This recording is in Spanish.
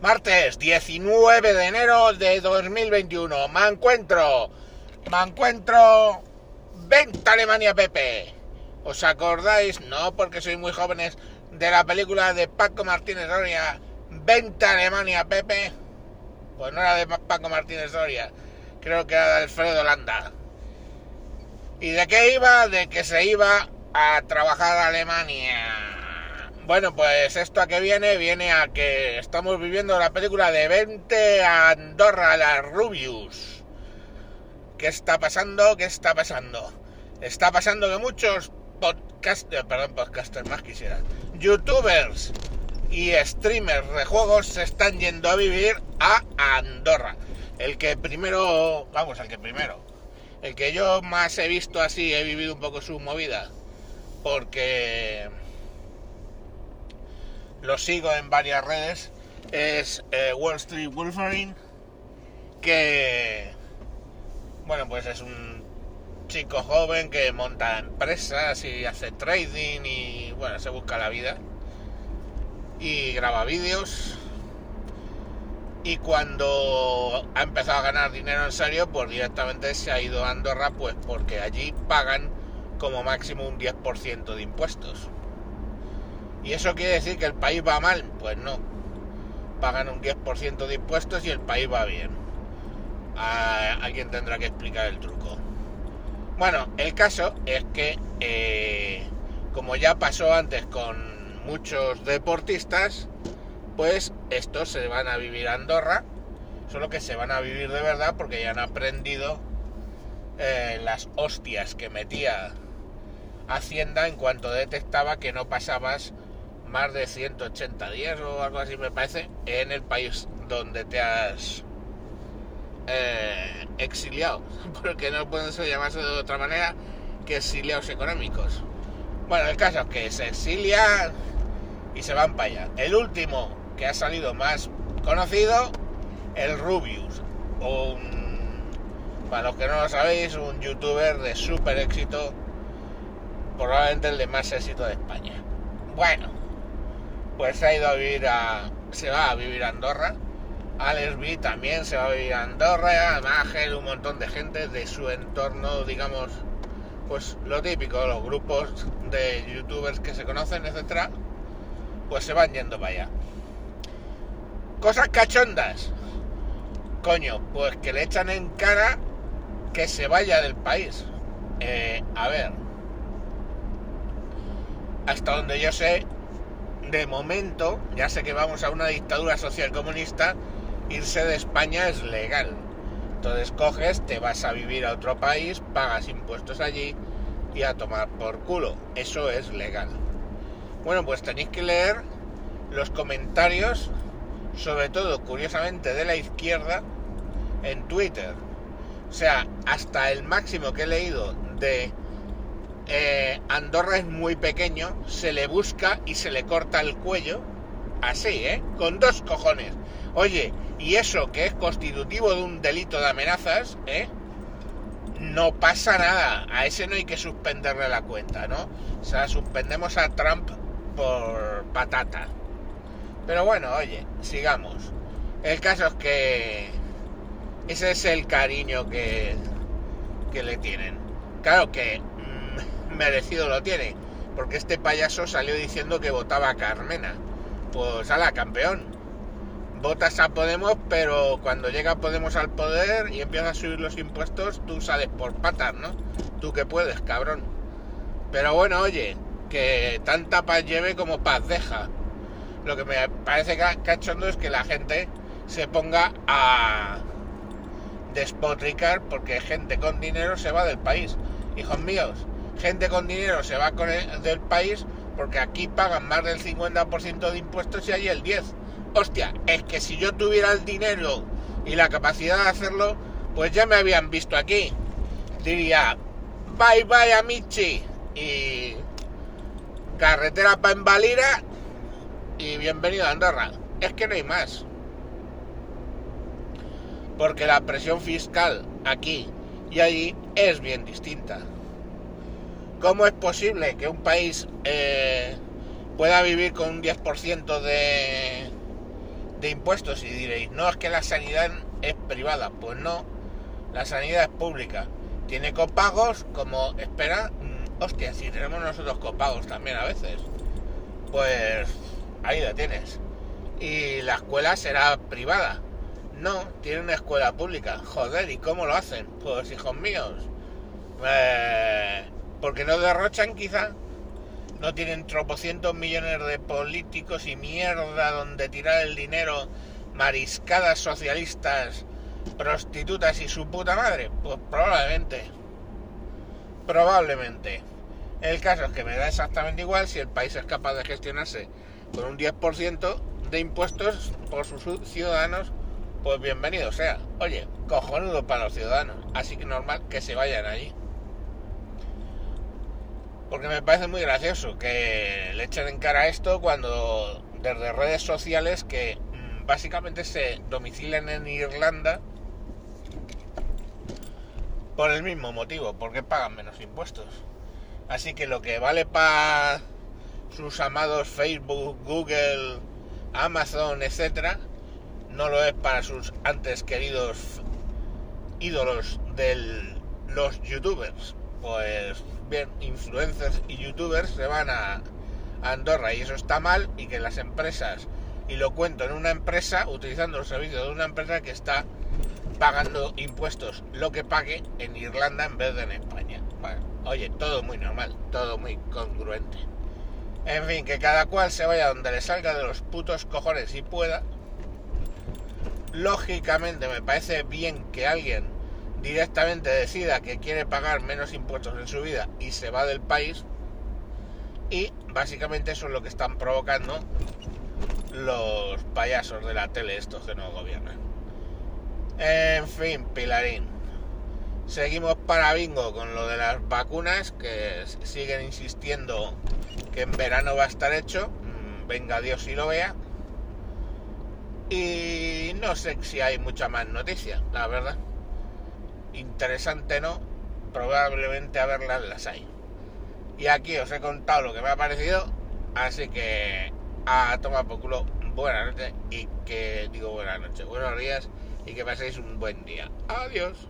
Martes 19 de enero de 2021. Me encuentro. Me encuentro. Venta Alemania Pepe. ¿Os acordáis? No, porque sois muy jóvenes. De la película de Paco Martínez Soria. Venta Alemania Pepe. Pues no era de Paco Martínez Soria. Creo que era de Alfredo Landa. ¿Y de qué iba? De que se iba a trabajar a Alemania. Bueno, pues esto a qué viene, viene a que estamos viviendo la película de 20 a Andorra, la Rubius. ¿Qué está pasando? ¿Qué está pasando? Está pasando que muchos podcasters, perdón, podcasters más quisieran, youtubers y streamers de juegos se están yendo a vivir a Andorra. El que primero, vamos, el que primero, el que yo más he visto así, he vivido un poco su movida, porque lo sigo en varias redes, es eh, Wall Street Wolverine, que, bueno, pues es un chico joven que monta empresas y hace trading y, bueno, se busca la vida y graba vídeos. Y cuando ha empezado a ganar dinero en serio, pues directamente se ha ido a Andorra, pues porque allí pagan como máximo un 10% de impuestos. ¿Y eso quiere decir que el país va mal? Pues no. Pagan un 10% de impuestos y el país va bien. alguien tendrá que explicar el truco. Bueno, el caso es que, eh, como ya pasó antes con muchos deportistas, pues estos se van a vivir a Andorra, solo que se van a vivir de verdad porque ya han aprendido eh, las hostias que metía Hacienda en cuanto detectaba que no pasabas más de 180 días o algo así me parece en el país donde te has eh, exiliado. Porque no pueden llamarse de otra manera que exiliados económicos. Bueno el caso es que se exilian y se van para allá. El último que ha salido más conocido el Rubius un, para los que no lo sabéis un youtuber de súper éxito probablemente el de más éxito de España. Bueno pues se ha ido a vivir a. se va a vivir a Andorra. Alex B también se va a vivir a Andorra, Magel, un montón de gente de su entorno, digamos, pues lo típico, los grupos de youtubers que se conocen, etcétera, pues se van yendo para allá. Cosas cachondas. Coño, pues que le echan en cara que se vaya del país. Eh, a ver. Hasta donde yo sé, de momento, ya sé que vamos a una dictadura social comunista, irse de España es legal. Entonces coges, te vas a vivir a otro país, pagas impuestos allí y a tomar por culo. Eso es legal. Bueno, pues tenéis que leer los comentarios, sobre todo curiosamente de la izquierda, en Twitter. O sea, hasta el máximo que he leído de eh, Andorra es muy pequeño, se le busca y se le corta el cuello, así, ¿eh? Con dos cojones. Oye, y eso que es constitutivo de un delito de amenazas, ¿eh? No pasa nada, a ese no hay que suspenderle la cuenta, ¿no? O sea, suspendemos a Trump por patata. Pero bueno, oye, sigamos. El caso es que ese es el cariño que, que le tienen. Claro que merecido lo tiene, porque este payaso salió diciendo que votaba a Carmena. Pues a la campeón. Votas a Podemos, pero cuando llega Podemos al poder y empieza a subir los impuestos, tú sales por patas, ¿no? Tú que puedes, cabrón. Pero bueno, oye, que tanta paz lleve como paz deja. Lo que me parece cachondo es que la gente se ponga a despotricar porque gente con dinero se va del país. Hijos míos, gente con dinero se va con el, del país porque aquí pagan más del 50% de impuestos y allí el 10%. Hostia, es que si yo tuviera el dinero y la capacidad de hacerlo, pues ya me habían visto aquí. Diría, bye bye Amici y carretera para Embalira y bienvenido a Andorra. Es que no hay más. Porque la presión fiscal aquí y allí es bien distinta. ¿Cómo es posible que un país eh, pueda vivir con un 10% de, de impuestos y diréis, no es que la sanidad es privada, pues no, la sanidad es pública. Tiene copagos como, espera, mm, hostia, si tenemos nosotros copagos también a veces, pues ahí la tienes. Y la escuela será privada. No, tiene una escuela pública. Joder, ¿y cómo lo hacen? Pues hijos míos. Eh, porque no derrochan quizá. No tienen tropocientos millones de políticos y mierda donde tirar el dinero, mariscadas socialistas, prostitutas y su puta madre. Pues probablemente. Probablemente. El caso es que me da exactamente igual si el país es capaz de gestionarse con un 10% de impuestos por sus ciudadanos, pues bienvenido sea. Oye, cojonudo para los ciudadanos, así que normal que se vayan allí. Porque me parece muy gracioso que le echen en cara esto cuando desde redes sociales que mm, básicamente se domicilian en Irlanda por el mismo motivo, porque pagan menos impuestos. Así que lo que vale para sus amados Facebook, Google, Amazon, etcétera, no lo es para sus antes queridos ídolos de los youtubers. Pues bien, influencers y youtubers se van a, Andorra y eso está mal y que las empresas, y lo cuento en una empresa, utilizando los servicios de una empresa que está pagando impuestos lo que pague en Irlanda en vez de en España. Bueno, oye, todo muy normal, todo muy congruente. En fin, que cada cual se vaya donde le salga de los putos cojones y pueda. Lógicamente me parece bien que alguien directamente decida que quiere pagar menos impuestos en su vida y se va del país. Y básicamente eso es lo que están provocando los payasos de la tele estos que no gobiernan. En fin, Pilarín. Seguimos para bingo con lo de las vacunas que siguen insistiendo que en verano va a estar hecho. Mm, venga Dios y lo vea. Y no sé si hay mucha más noticia, la verdad. Interesante no, probablemente a verlas las hay. Y aquí os he contado lo que me ha parecido, así que a tomar por culo, buenas noches y que digo buenas noches, buenos días y que paséis un buen día. Adiós.